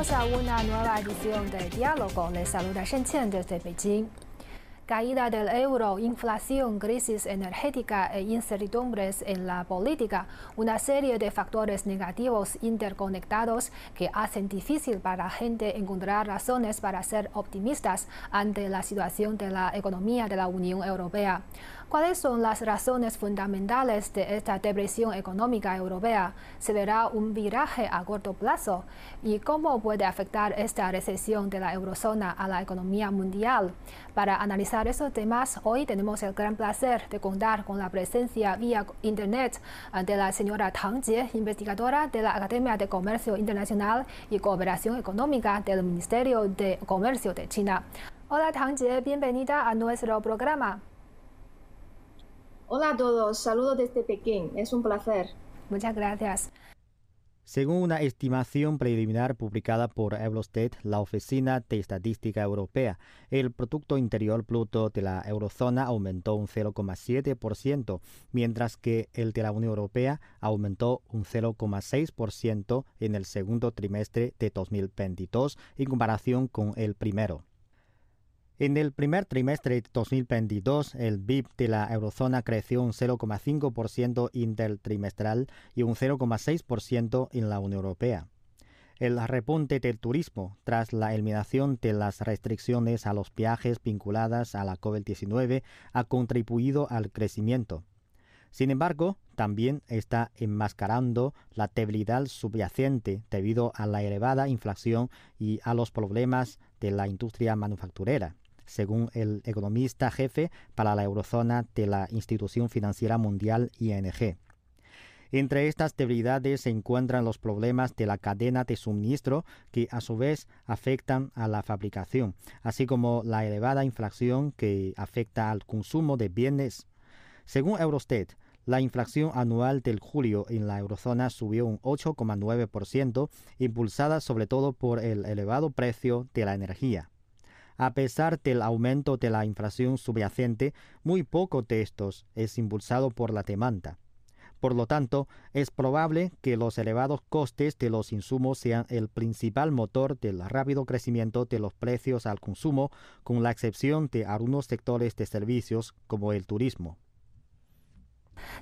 Bienvenidos a una nueva edición de Diálogo. Les saluda Shen desde Beijing caída del euro, inflación, crisis energética e incertidumbres en la política, una serie de factores negativos interconectados que hacen difícil para la gente encontrar razones para ser optimistas ante la situación de la economía de la Unión Europea. ¿Cuáles son las razones fundamentales de esta depresión económica europea? ¿Se verá un viraje a corto plazo? ¿Y cómo puede afectar esta recesión de la eurozona a la economía mundial? Para analizar esos temas, hoy tenemos el gran placer de contar con la presencia vía Internet de la señora Tang Jie, investigadora de la Academia de Comercio Internacional y Cooperación Económica del Ministerio de Comercio de China. Hola Tang Jie, bienvenida a nuestro programa. Hola a todos, saludos desde Pekín, es un placer. Muchas gracias. Según una estimación preliminar publicada por Eurostat, la Oficina de Estadística Europea, el Producto Interior Bruto de la eurozona aumentó un 0,7%, mientras que el de la Unión Europea aumentó un 0,6% en el segundo trimestre de 2022 en comparación con el primero. En el primer trimestre de 2022, el BIP de la eurozona creció un 0,5% intertrimestral y un 0,6% en la Unión Europea. El repunte del turismo tras la eliminación de las restricciones a los viajes vinculadas a la COVID-19 ha contribuido al crecimiento. Sin embargo, también está enmascarando la debilidad subyacente debido a la elevada inflación y a los problemas de la industria manufacturera según el economista jefe para la eurozona de la institución financiera mundial ING. Entre estas debilidades se encuentran los problemas de la cadena de suministro que a su vez afectan a la fabricación, así como la elevada inflación que afecta al consumo de bienes. Según Eurostat, la inflación anual del julio en la eurozona subió un 8,9%, impulsada sobre todo por el elevado precio de la energía. A pesar del aumento de la inflación subyacente, muy poco de estos es impulsado por la demanda. Por lo tanto, es probable que los elevados costes de los insumos sean el principal motor del rápido crecimiento de los precios al consumo, con la excepción de algunos sectores de servicios como el turismo.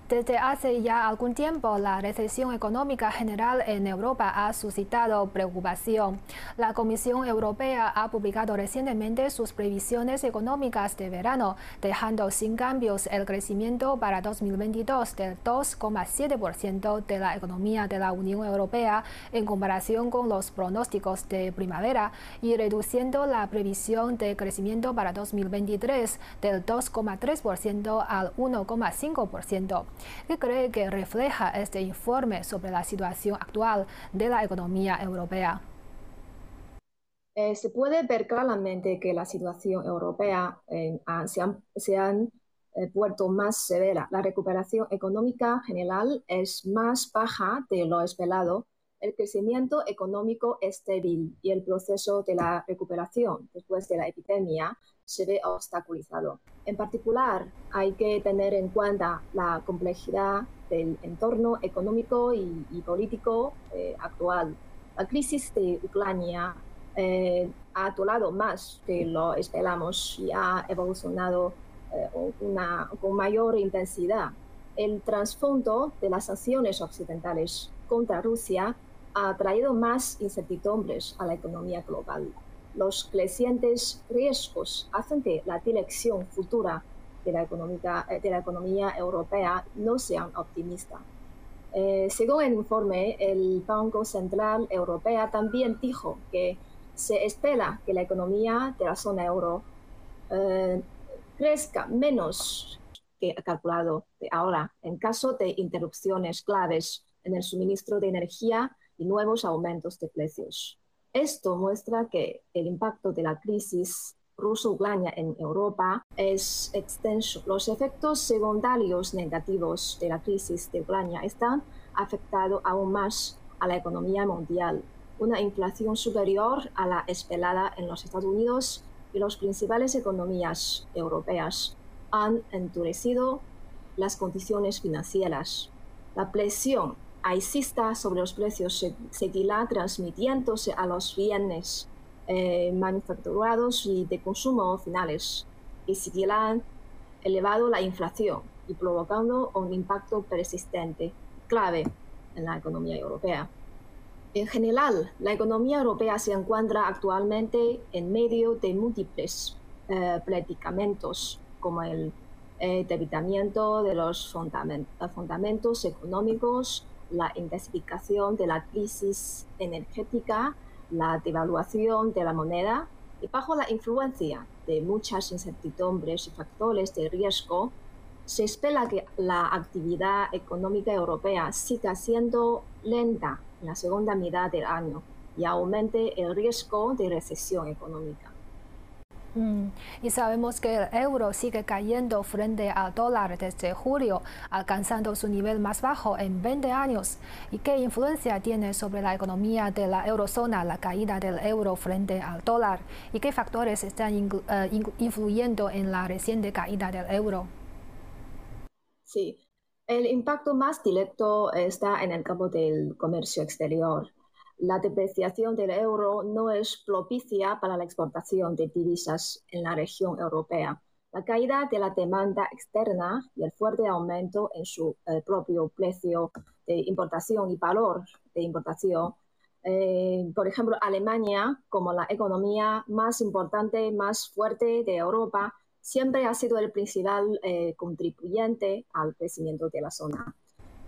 Desde hace ya algún tiempo, la recesión económica general en Europa ha suscitado preocupación. La Comisión Europea ha publicado recientemente sus previsiones económicas de verano, dejando sin cambios el crecimiento para 2022 del 2,7% de la economía de la Unión Europea en comparación con los pronósticos de primavera y reduciendo la previsión de crecimiento para 2023 del 2,3% al 1,5%. ¿Qué cree que refleja este informe sobre la situación actual de la economía europea? Eh, se puede ver claramente que la situación europea eh, se han, se eh, vuelto más severa. La recuperación económica general es más baja de lo esperado. El crecimiento económico es débil y el proceso de la recuperación después de la epidemia se ve obstaculizado. En particular, hay que tener en cuenta la complejidad del entorno económico y, político eh, actual. La crisis de Ucrania eh, ha durado más de lo esperamos y ha evolucionado eh, con mayor intensidad. El trasfondo de las sanciones occidentales contra Rusia ha traído más incertidumbres a la economía global los crecientes riesgos hacen que la dirección futura de la, eh, de la economía europea no sea optimista. Eh, según el informe, el Banco Central Europeo también dijo que se espera que la economía de la zona euro eh, crezca menos que calculado de ahora en caso de interrupciones claves en el suministro de energía y nuevos aumentos de precios. Esto muestra que el impacto de la crisis ruso-ucrania en Europa es extenso. Los efectos secundarios negativos de la crisis de Ucrania están afectando aún más a la economía mundial. Una inflación superior a la esperada en los Estados Unidos y las principales economías europeas han endurecido las condiciones financieras. La presión alcista sobre los precios seguirá transmitiéndose a los bienes eh, manufacturados y de consumo finales y seguirán elevando la inflación y provocando un impacto persistente clave en la economía europea. En general, la economía europea se encuentra actualmente en medio de múltiples eh, predicamentos, como el eh, debilitamiento de los fundamentos económicos, la intensificación de la crisis energética, la devaluación de la moneda y bajo la influencia de muchas incertidumbres y factores de riesgo, se espera que la actividad económica europea siga siendo lenta en la segunda mitad del año y aumente el riesgo de recesión económica. Mm, y sabemos que el euro sigue cayendo frente al dólar desde julio, alcanzando su nivel más bajo en 20 años. ¿Y qué influencia tiene sobre la economía de la eurozona la caída del euro frente al dólar? ¿Y qué factores están eh, influyendo en la reciente caída del euro? Sí, el impacto más directo está en el campo del comercio exterior la depreciación del euro no es propicia para la exportación de divisas en la región europea. La caída de la demanda externa y el fuerte aumento en su eh, propio precio de importación y valor de importación. Eh, por ejemplo, Alemania, como la economía más importante, más fuerte de Europa, siempre ha sido el principal eh, contribuyente al crecimiento de la zona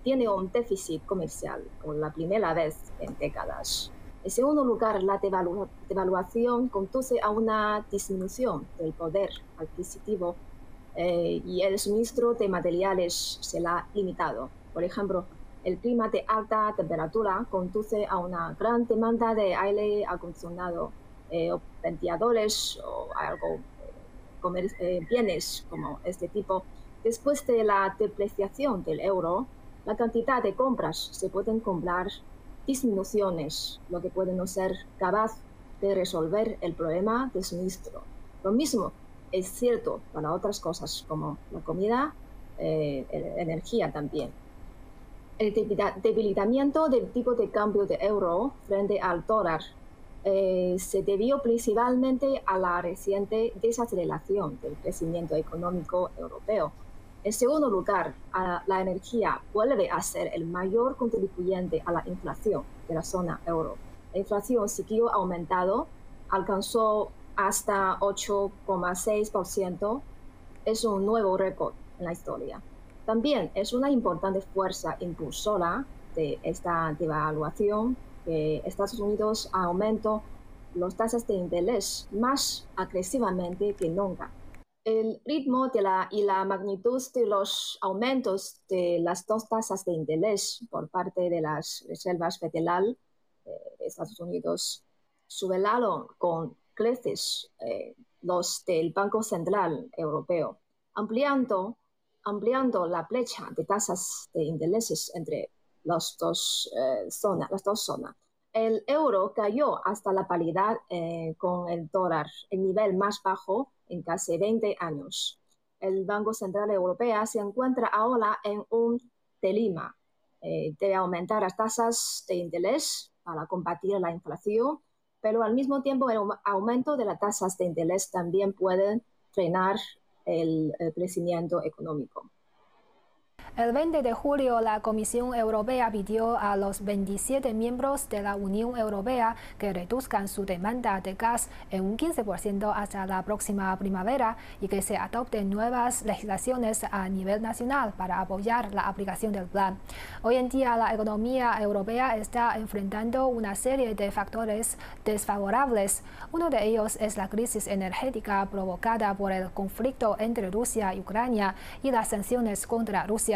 tiene un déficit comercial por la primera vez en décadas. En segundo lugar, la devaluación conduce a una disminución del poder adquisitivo eh, y el suministro de materiales se ha limitado. Por ejemplo, el clima de alta temperatura conduce a una gran demanda de aire acondicionado, eh, ventiladores o algo, eh, bienes como este tipo. Después de la depreciación del euro, la cantidad de compras se pueden comprar disminuciones, lo que puede no ser capaz de resolver el problema de suministro. Lo mismo es cierto para otras cosas como la comida, eh, energía también. El debilitamiento del tipo de cambio de euro frente al dólar eh, se debió principalmente a la reciente desaceleración del crecimiento económico europeo en segundo lugar, la energía vuelve a ser el mayor contribuyente a la inflación de la zona euro. La inflación siguió aumentando, alcanzó hasta 8,6%. Es un nuevo récord en la historia. También es una importante fuerza impulsora de esta devaluación que Estados Unidos aumentó las tasas de interés más agresivamente que nunca el ritmo de la, y la magnitud de los aumentos de las dos tasas de interés por parte de las reservas federales de Estados Unidos subelaron con creces eh, los del Banco Central Europeo, ampliando, ampliando la brecha de tasas de intereses entre las dos, eh, las dos zonas. El euro cayó hasta la paridad eh, con el dólar, el nivel más bajo en casi 20 años. El Banco Central Europeo se encuentra ahora en un dilema. Eh, debe aumentar las tasas de interés para combatir la inflación, pero al mismo tiempo el aumento de las tasas de interés también puede frenar el crecimiento económico. El 20 de julio, la Comisión Europea pidió a los 27 miembros de la Unión Europea que reduzcan su demanda de gas en un 15% hasta la próxima primavera y que se adopten nuevas legislaciones a nivel nacional para apoyar la aplicación del plan. Hoy en día, la economía europea está enfrentando una serie de factores desfavorables. Uno de ellos es la crisis energética provocada por el conflicto entre Rusia y Ucrania y las sanciones contra Rusia.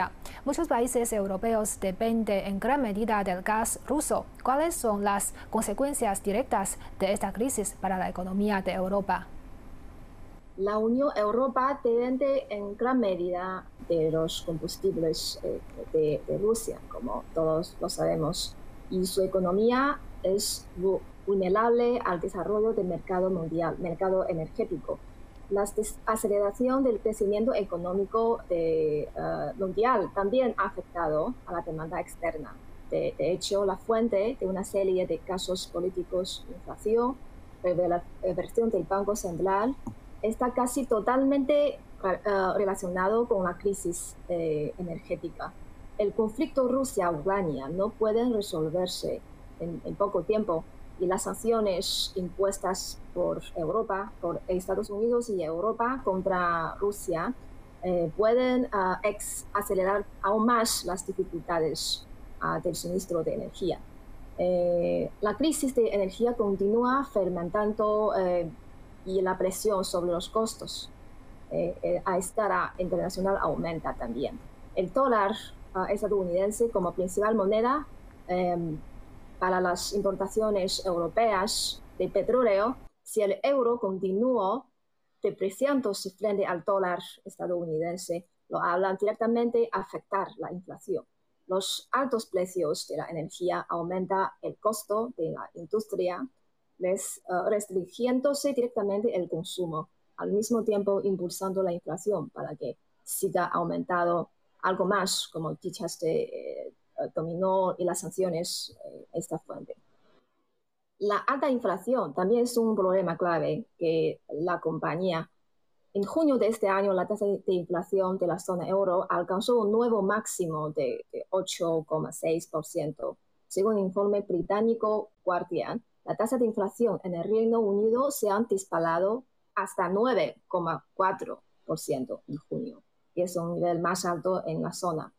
Muchos países europeos dependen en gran medida del gas ruso. ¿Cuáles son las consecuencias directas de esta crisis para la economía de Europa? La Unión Europea depende en gran medida de los combustibles eh, de, Rusia, como todos lo sabemos, y su economía es vulnerable al desarrollo del mercado mundial, mercado energético la aceleración del crecimiento económico de, eh, mundial también ha afectado a la demanda externa. De, hecho, la fuente de una serie de casos políticos, inflación, reversión del Banco Central, está casi totalmente eh, relacionado con la crisis eh, energética. El conflicto Rusia-Ucrania no puede resolverse en, poco tiempo y las sanciones impuestas por Europa, por Estados Unidos y Europa contra Rusia eh, pueden ah, acelerar aún más las dificultades ah, del suministro de energía. Eh, la crisis de energía continúa fermentando eh, y la presión sobre los costos a escala internacional aumenta también. El dólar ah, estadounidense como principal moneda em, para las importaciones europeas de petróleo, si el euro continúa depreciándose frente al dólar estadounidense, lo hablan directamente afectar la inflación. Los altos precios de la energía aumentan el costo de la industria, les, uh, restringiéndose directamente el consumo, al mismo tiempo impulsando la inflación para que siga aumentando algo más, como dichas de eh, dominó y las sanciones, eh, esta fuente. La alta inflación también es un problema clave que la compañía en junio de este año, la tasa de inflación de la zona euro alcanzó un nuevo máximo de, 8,6%. Según el informe británico Guardian, la tasa de inflación en el Reino Unido se ha disparado hasta 9,4% en junio, y es un nivel más alto en la zona.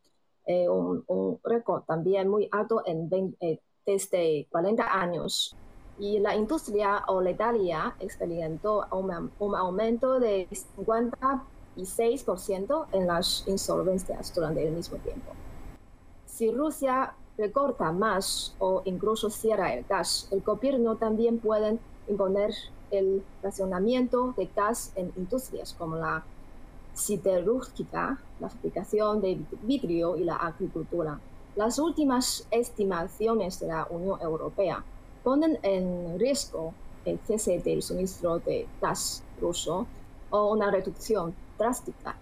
Eh, un, récord también muy alto en eh, desde 40 años y la industria oletaria experimentó un, aumento de 56% en las insolvencias durante el mismo tiempo. Si Rusia recorta más o incluso cierra el gas, el gobierno también puede imponer el racionamiento de gas en industrias como la siderúrgica, la fabricación de vidrio y la agricultura. Las últimas estimaciones de la Unión Europea ponen en riesgo el cese del suministro de gas ruso o una reducción drástica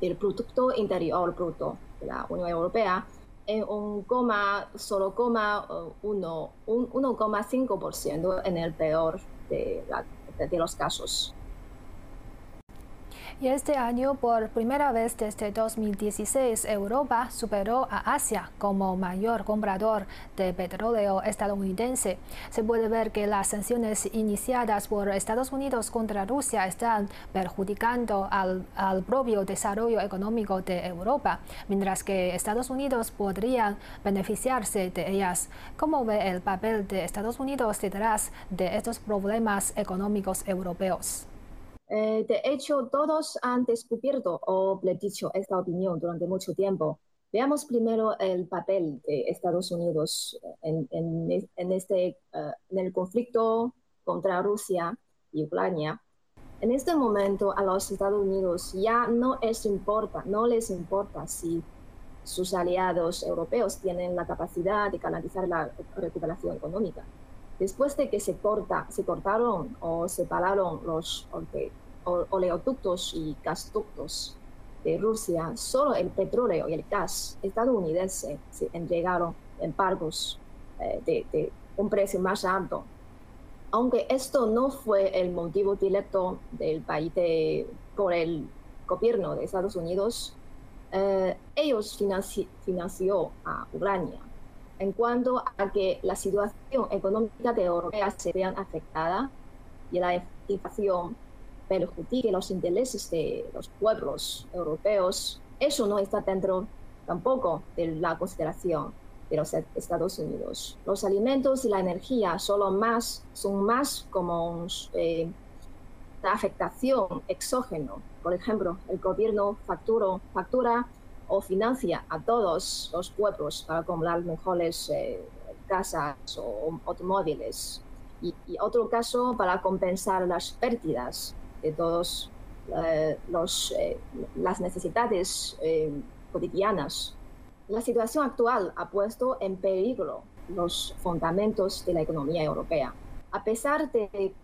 del Producto Interior Bruto de la Unión Europea en un coma, solo coma 1,5% en el peor de los casos. Y este año, por primera vez desde 2016, Europa superó a Asia como mayor comprador de petróleo estadounidense. Se puede ver que las sanciones iniciadas por Estados Unidos contra Rusia están perjudicando al, propio desarrollo económico de Europa, mientras que Estados Unidos podrían beneficiarse de ellas. ¿Cómo ve el papel de Estados Unidos detrás de estos problemas económicos europeos? Eh, de hecho, todos han descubierto o dicho esta opinión durante mucho tiempo. Veamos primero el papel de Estados Unidos en, en, este, eh, en el conflicto contra Rusia y Ucrania. En este momento a los Estados Unidos ya no, es importa, no les importa si sus aliados europeos tienen la capacidad de canalizar la recuperación económica después de que se, corta, se cortaron o separaron los oleoductos y gasductos de Rusia, solo el petróleo y el gas estadounidense se entregaron embargos eh, de, un precio más alto. Aunque esto no fue el motivo directo del país por el gobierno de Estados Unidos, eh, ellos financió a Ucrania en cuanto a que la situación económica de Europa se vean afectada y la inflación perjudique los intereses de los pueblos europeos, eso no está dentro tampoco de la consideración de los Estados Unidos. Los alimentos y la energía solo más, son más como eh, una afectación exógena. Por ejemplo, el gobierno factura o financia a todos los pueblos para comprar mejores eh, casas o automóviles. Y, otro caso para compensar las pérdidas de todas eh, eh, las necesidades cotidianas. La situación actual ha puesto en peligro los fundamentos de la economía europea. A pesar de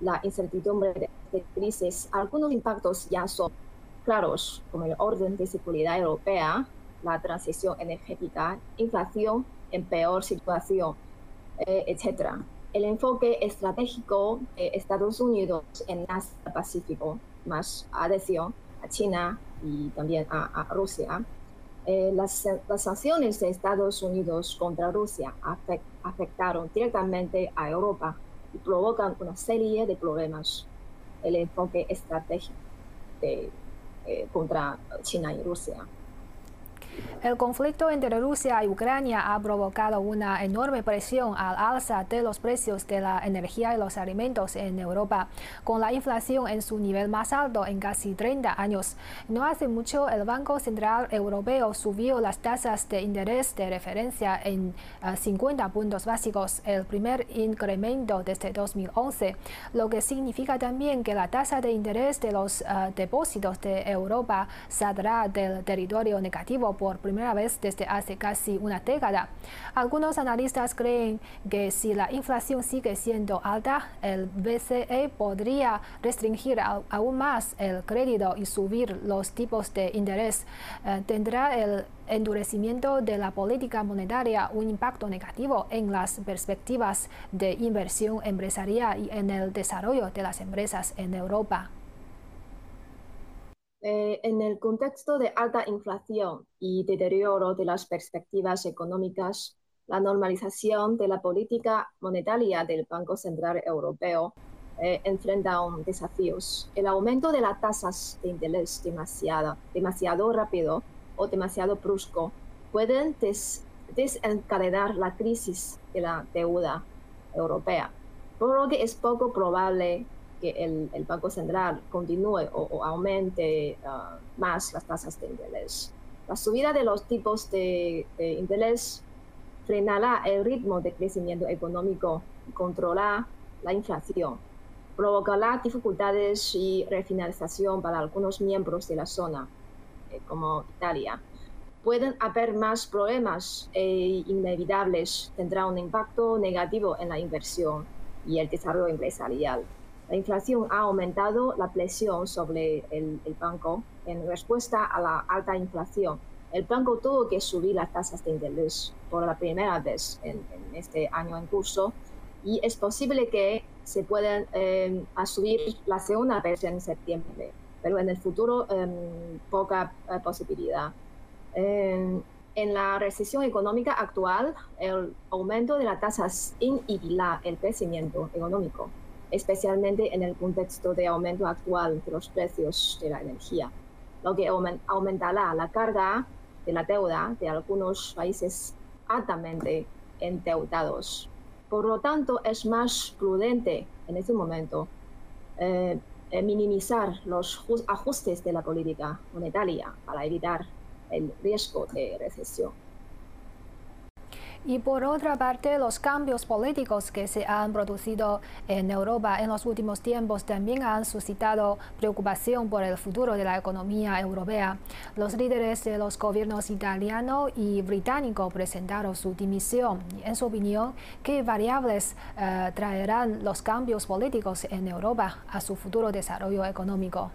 la incertidumbre de esta crisis, algunos impactos ya son claros, como el orden de seguridad europea, la transición energética, inflación en peor situación, eh, etc. El enfoque estratégico de Estados Unidos en Asia Pacífico, más adhesión a China y también a, Rusia, eh, las, sanciones de Estados Unidos contra Rusia afectaron directamente a Europa y provocan una serie de problemas. El enfoque estratégico de, eh, contra China y Rusia. El conflicto entre Rusia y Ucrania ha provocado una enorme presión al alza de los precios de la energía y los alimentos en Europa, con la inflación en su nivel más alto en casi 30 años. No hace mucho, el Banco Central Europeo subió las tasas de interés de referencia en 50 eh, puntos básicos, el primer incremento desde 2011, lo que significa también que la tasa de interés de los eh, depósitos de Europa saldrá del territorio negativo por primera vez desde hace casi una década. Algunos analistas creen que si la inflación sigue siendo alta, el BCE podría restringir aún más el crédito y subir los tipos de interés. Eh, tendrá el endurecimiento de la política monetaria un impacto negativo en las perspectivas de inversión empresarial y en el desarrollo de las empresas en Europa. Eh, en el contexto de alta inflación y deterioro de las perspectivas económicas, la normalización de la política monetaria del Banco Central Europeo eh, enfrenta un desafíos. El aumento de las tasas de interés demasiado, demasiado rápido o demasiado brusco pueden desencadenar la crisis de la deuda europea, por lo que es poco probable que el, Banco Central continúe o, aumente ah, más las tasas de interés. La subida de los tipos de, interés frenará el ritmo de crecimiento económico controlará la inflación. Provocará dificultades y refinanciación para algunos miembros de la zona, eh, como Italia. Pueden haber más problemas e inevitables tendrá un impacto negativo en la inversión y el desarrollo empresarial. La inflación ha aumentado la presión sobre el, banco en respuesta a la alta inflación. El banco tuvo que subir las tasas de interés por la primera vez en, este año en curso y es posible que se puedan eh, subir la segunda vez en septiembre, pero en el futuro em, poca eh, posibilidad. en la recesión económica actual, el aumento de las tasas inhibirá el crecimiento económico especialmente en el contexto de aumento actual de los precios de la energía, lo que aumentará la carga de la deuda de algunos países altamente endeudados. Por lo tanto, es más prudente en este momento eh, minimizar los ajustes de la política monetaria para evitar el riesgo de recesión. Y por otra parte, los cambios políticos que se han producido en Europa en los últimos tiempos también han suscitado preocupación por el futuro de la economía europea. Los líderes de los gobiernos italiano y británico presentaron su dimisión. En su opinión, ¿qué variables eh, traerán los cambios políticos en Europa a su futuro desarrollo económico?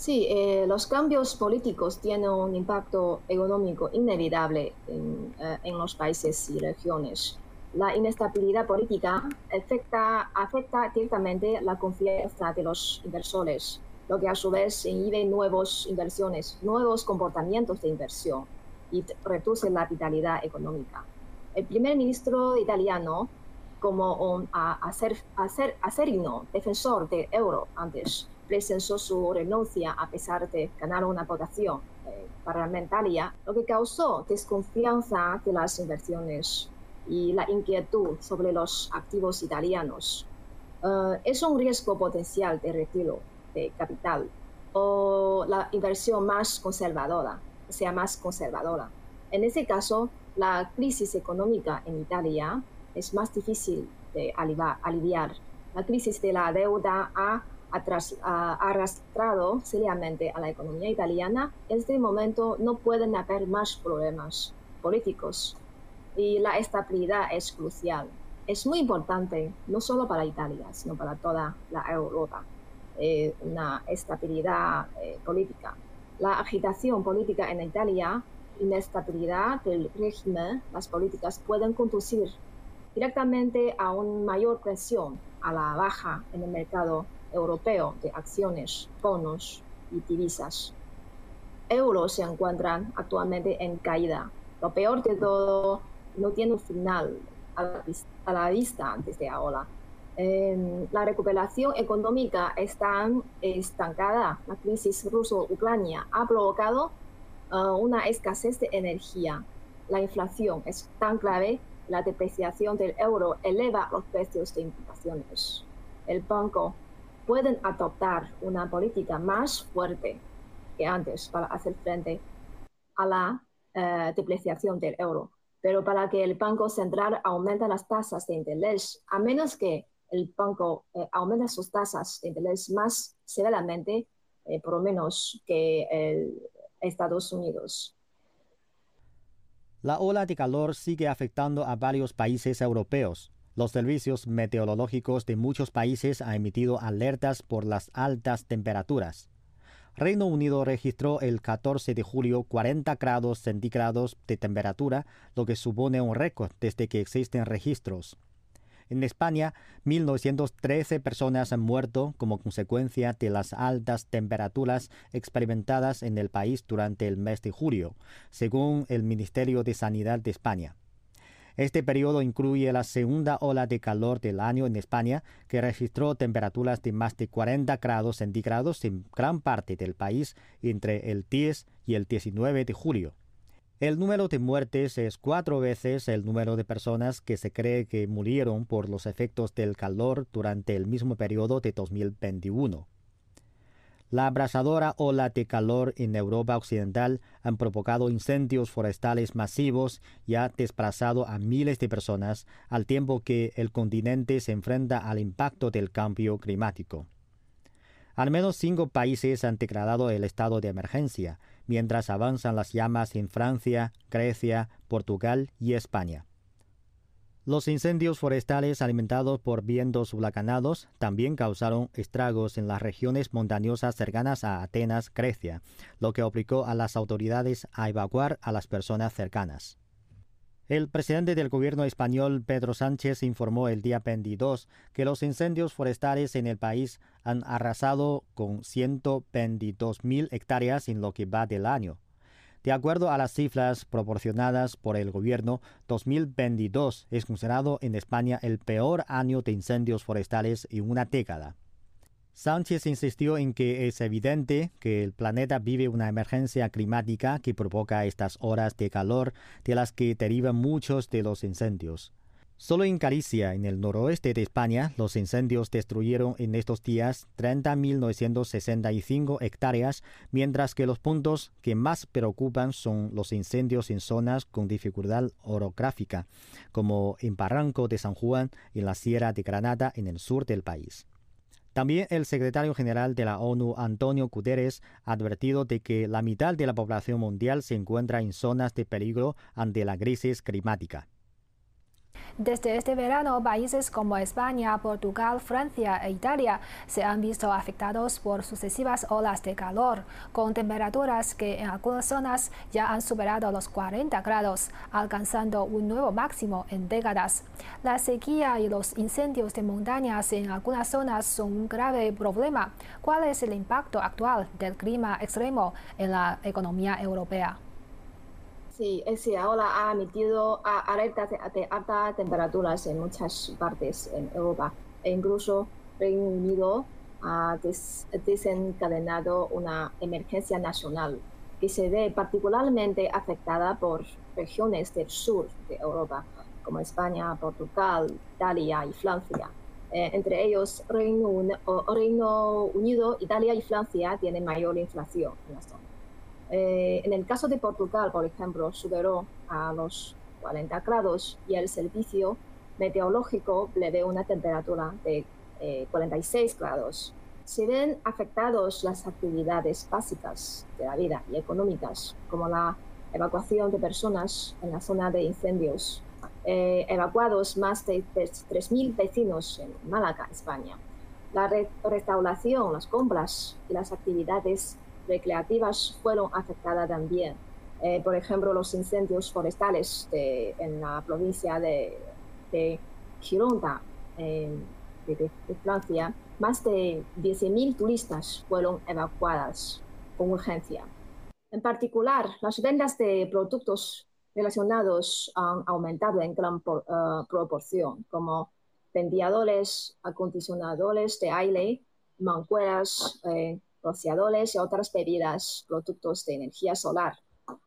Sí, eh, los cambios políticos tienen un impacto económico inevitable en, eh, los países y regiones. La inestabilidad política afecta, afecta directamente la confianza de los inversores, lo que a su vez inhibe nuevas inversiones, nuevos comportamientos de inversión y reduce la vitalidad económica. El primer ministro italiano, como un acérrimo defensor del euro antes, presentó su renuncia a pesar de ganar una votación eh, parlamentaria, lo que causó desconfianza de las inversiones y la inquietud sobre los activos italianos. Eh, es un riesgo potencial de retiro de capital o la inversión más conservadora, sea más conservadora. En ese caso, la crisis económica en Italia es más difícil de aliviar. La crisis de la deuda ha ha arrastrado seriamente a la economía italiana, en este momento no pueden haber más problemas políticos y la estabilidad es crucial. Es muy importante, no solo para Italia, sino para toda la Europa, eh, una estabilidad eh, política. La agitación política en Italia, inestabilidad del régimen, las políticas pueden conducir directamente a una mayor presión a la baja en el mercado europeo de acciones, bonos y divisas. Euros se encuentran actualmente en caída. Lo peor de todo, no tiene un final a la, vista desde ahora. Em, la recuperación económica está estancada. La crisis ruso-ucrania ha provocado eh, una escasez de energía. La inflación es tan grave, la depreciación del euro eleva los precios de importaciones. El banco pueden adoptar una política más fuerte que antes para hacer frente a la eh, depreciación del euro. Pero para que el Banco Central aumente las tasas de interés, a menos que el banco eh, aumente sus tasas de interés más severamente, eh, por lo menos que Estados Unidos. La ola de calor sigue afectando a varios países europeos. Los servicios meteorológicos de muchos países han emitido alertas por las altas temperaturas. Reino Unido registró el 14 de julio 40 grados centígrados de temperatura, lo que supone un récord desde que existen registros. En España, 1.913 personas han muerto como consecuencia de las altas temperaturas experimentadas en el país durante el mes de julio, según el Ministerio de Sanidad de España. Este periodo incluye la segunda ola de calor del año en España, que registró temperaturas de más de 40 grados centígrados en gran parte del país entre el 10 y el 19 de julio. El número de muertes es cuatro veces el número de personas que se cree que murieron por los efectos del calor durante el mismo periodo de 2021. La abrasadora ola de calor en Europa Occidental han provocado incendios forestales masivos y ha desplazado a miles de personas al tiempo que el continente se enfrenta al impacto del cambio climático. Al menos cinco países han declarado el estado de emergencia, mientras avanzan las llamas en Francia, Grecia, Portugal y España. Los incendios forestales alimentados por vientos huracanados también causaron estragos en las regiones montañosas cercanas a Atenas, Grecia, lo que obligó a las autoridades a evacuar a las personas cercanas. El presidente del gobierno español, Pedro Sánchez, informó el día 22 que los incendios forestales en el país han arrasado con 122.000 hectáreas en lo que va del año. De acuerdo a las cifras proporcionadas por el gobierno, 2022 es considerado en España el peor año de incendios forestales en una década. Sánchez insistió en que es evidente que el planeta vive una emergencia climática que provoca estas horas de calor de las que derivan muchos de los incendios. Solo en Galicia, en el noroeste de España, los incendios destruyeron en estos días 30.965 hectáreas, mientras que los puntos que más preocupan son los incendios en zonas con dificultad orográfica, como en Barranco de San Juan y en la Sierra de Granada en el sur del país. También el secretario general de la ONU, Antonio Guterres, ha advertido de que la mitad de la población mundial se encuentra en zonas de peligro ante la crisis climática. Desde este verano, países como España, Portugal, Francia e Italia se han visto afectados por sucesivas olas de calor, con temperaturas que en algunas zonas ya han superado los 40 grados, alcanzando un nuevo máximo en décadas. La sequía y los incendios de montañas en algunas zonas son un grave problema. ¿Cuál es el impacto actual del clima extremo en la economía europea? Sí, ese ahora ha emitido alertas de, altas temperaturas en muchas partes en Europa e incluso Reino Unido ha desencadenado una emergencia nacional que se ve particularmente afectada por regiones del sur de Europa, como España, Portugal, Italia y Francia. Eh, entre ellos, Reino, Reino Unido, Italia y Francia tienen mayor inflación en la zona. Eh, en el caso de Portugal, por ejemplo, superó a los 40 grados y el servicio meteorológico prevé una temperatura de 46 eh, grados. Se ven afectados las actividades básicas de la vida y económicas, como la evacuación de personas en la zona de incendios. Eh, evacuados más de 3.000 vecinos en Málaga, España. La restauración, las compras y las actividades recreativas fueron afectadas también. Eh, por ejemplo, los incendios forestales en la provincia de, de Gironda, de, Francia, más de 10.000 turistas fueron evacuadas con urgencia. En particular, las ventas de productos relacionados han aumentado en gran eh, proporción, como ventiladores, acondicionadores de aire, mancueras, eh, rociadores y otras bebidas, productos de energía solar.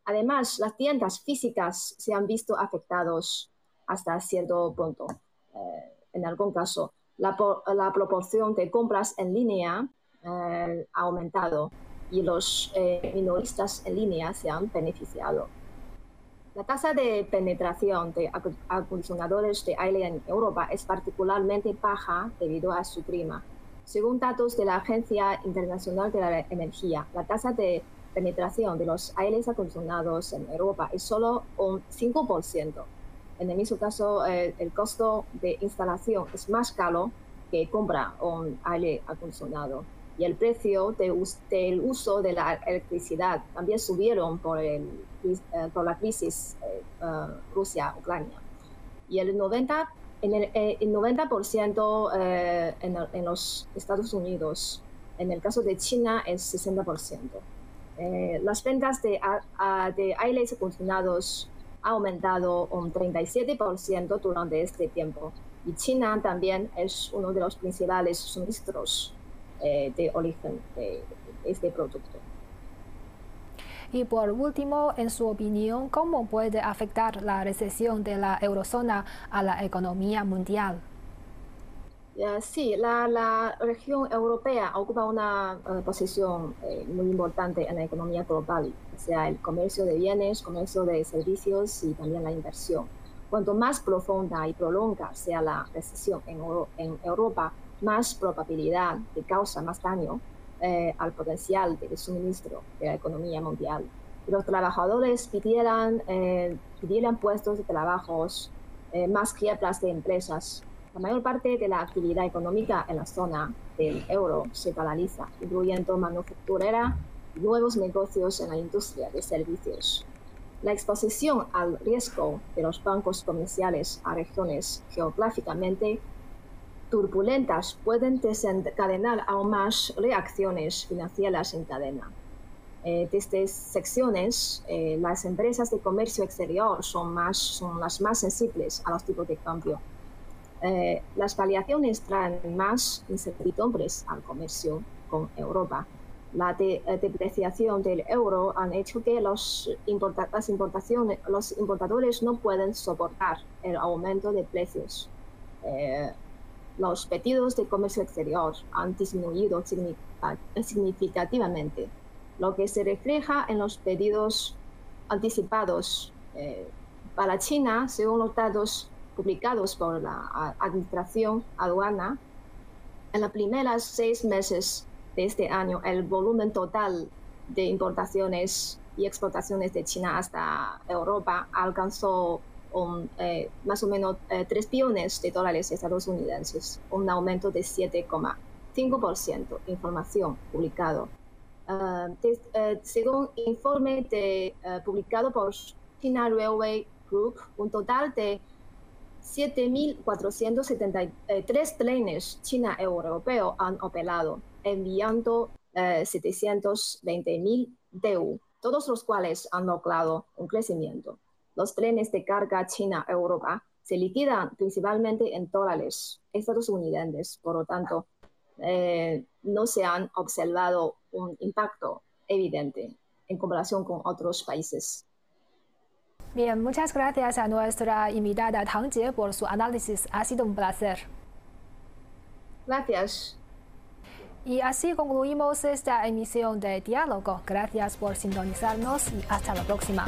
Además, las tiendas físicas se han visto afectadas hasta cierto punto. Eh, en algún caso, la, proporción de compras en línea ha aumentado y los minoristas en línea se han beneficiado. La tasa de penetración de acondicionadores de aire en Europa es particularmente baja debido a su clima. Según datos de la Agencia Internacional de la Energía, la tasa de penetración de los aires acondicionados en Europa es solo un 5%. En el mismo caso, eh, el costo de instalación es más caro que comprar un aire acondicionado y el precio del uso de la electricidad también subieron por, el, eh, por la crisis eh, eh, Rusia-Ucrania. Y el 90%, en, el, el 90 en, en, los Estados Unidos, en el caso de China es 60%. las ventas de, de aires acondicionados ha aumentado un 37% durante este tiempo. Y China también es uno de los principales suministros eh, de origen de este producto. Y por último, en su opinión, ¿cómo puede afectar la recesión de la eurozona a la economía mundial? sí, la, región europea ocupa una eh, posición eh, muy importante en la economía global, o sea, el comercio de bienes, comercio de servicios y también la inversión. Cuanto más profunda y prolonga sea la recesión en, en Europa, más probabilidad de causa más daño eh, al potencial de suministro de la economía mundial. Los trabajadores pidieran, eh, pidieran puestos de trabajo eh, más quiebras de empresas. La mayor parte de la actividad económica en la zona del euro se paraliza, incluyendo manufacturera y nuevos negocios en la industria de servicios. La exposición al riesgo de los bancos comerciales a regiones geográficamente turbulentas pueden desencadenar aún más reacciones financieras en cadena. Eh, desde secciones, eh, las empresas de comercio exterior son, más, son las más sensibles a los tipos de cambio. Eh, las variaciones traen más incertidumbres al comercio con Europa. La depreciación del euro han hecho que los, las importaciones, los importadores no pueden soportar el aumento de precios los pedidos de comercio exterior han disminuido significativamente, lo que se refleja en los pedidos anticipados eh, para China, según los datos publicados por la Administración Aduana. En los primeros seis meses de este año, el volumen total de importaciones y exportaciones de China hasta Europa alcanzó eh, más o menos 3 eh, billones de dólares estadounidenses, un aumento de 7,5%, información publicado. Ah, según informe eh, publicado por China Railway Group, un total de 7.473 trenes China-Europeo han operado, enviando 720.000 DU, todos los cuales han logrado un crecimiento los trenes de carga China-Europa se liquidan principalmente en dólares estadounidenses, por lo tanto, eh, no se han observado un impacto evidente en comparación con otros países. Bien, muchas gracias a nuestra invitada Tang Jie por su análisis. Ha sido un placer. Gracias. Y así concluimos esta emisión de Diálogo. Gracias por sintonizarnos y hasta la próxima.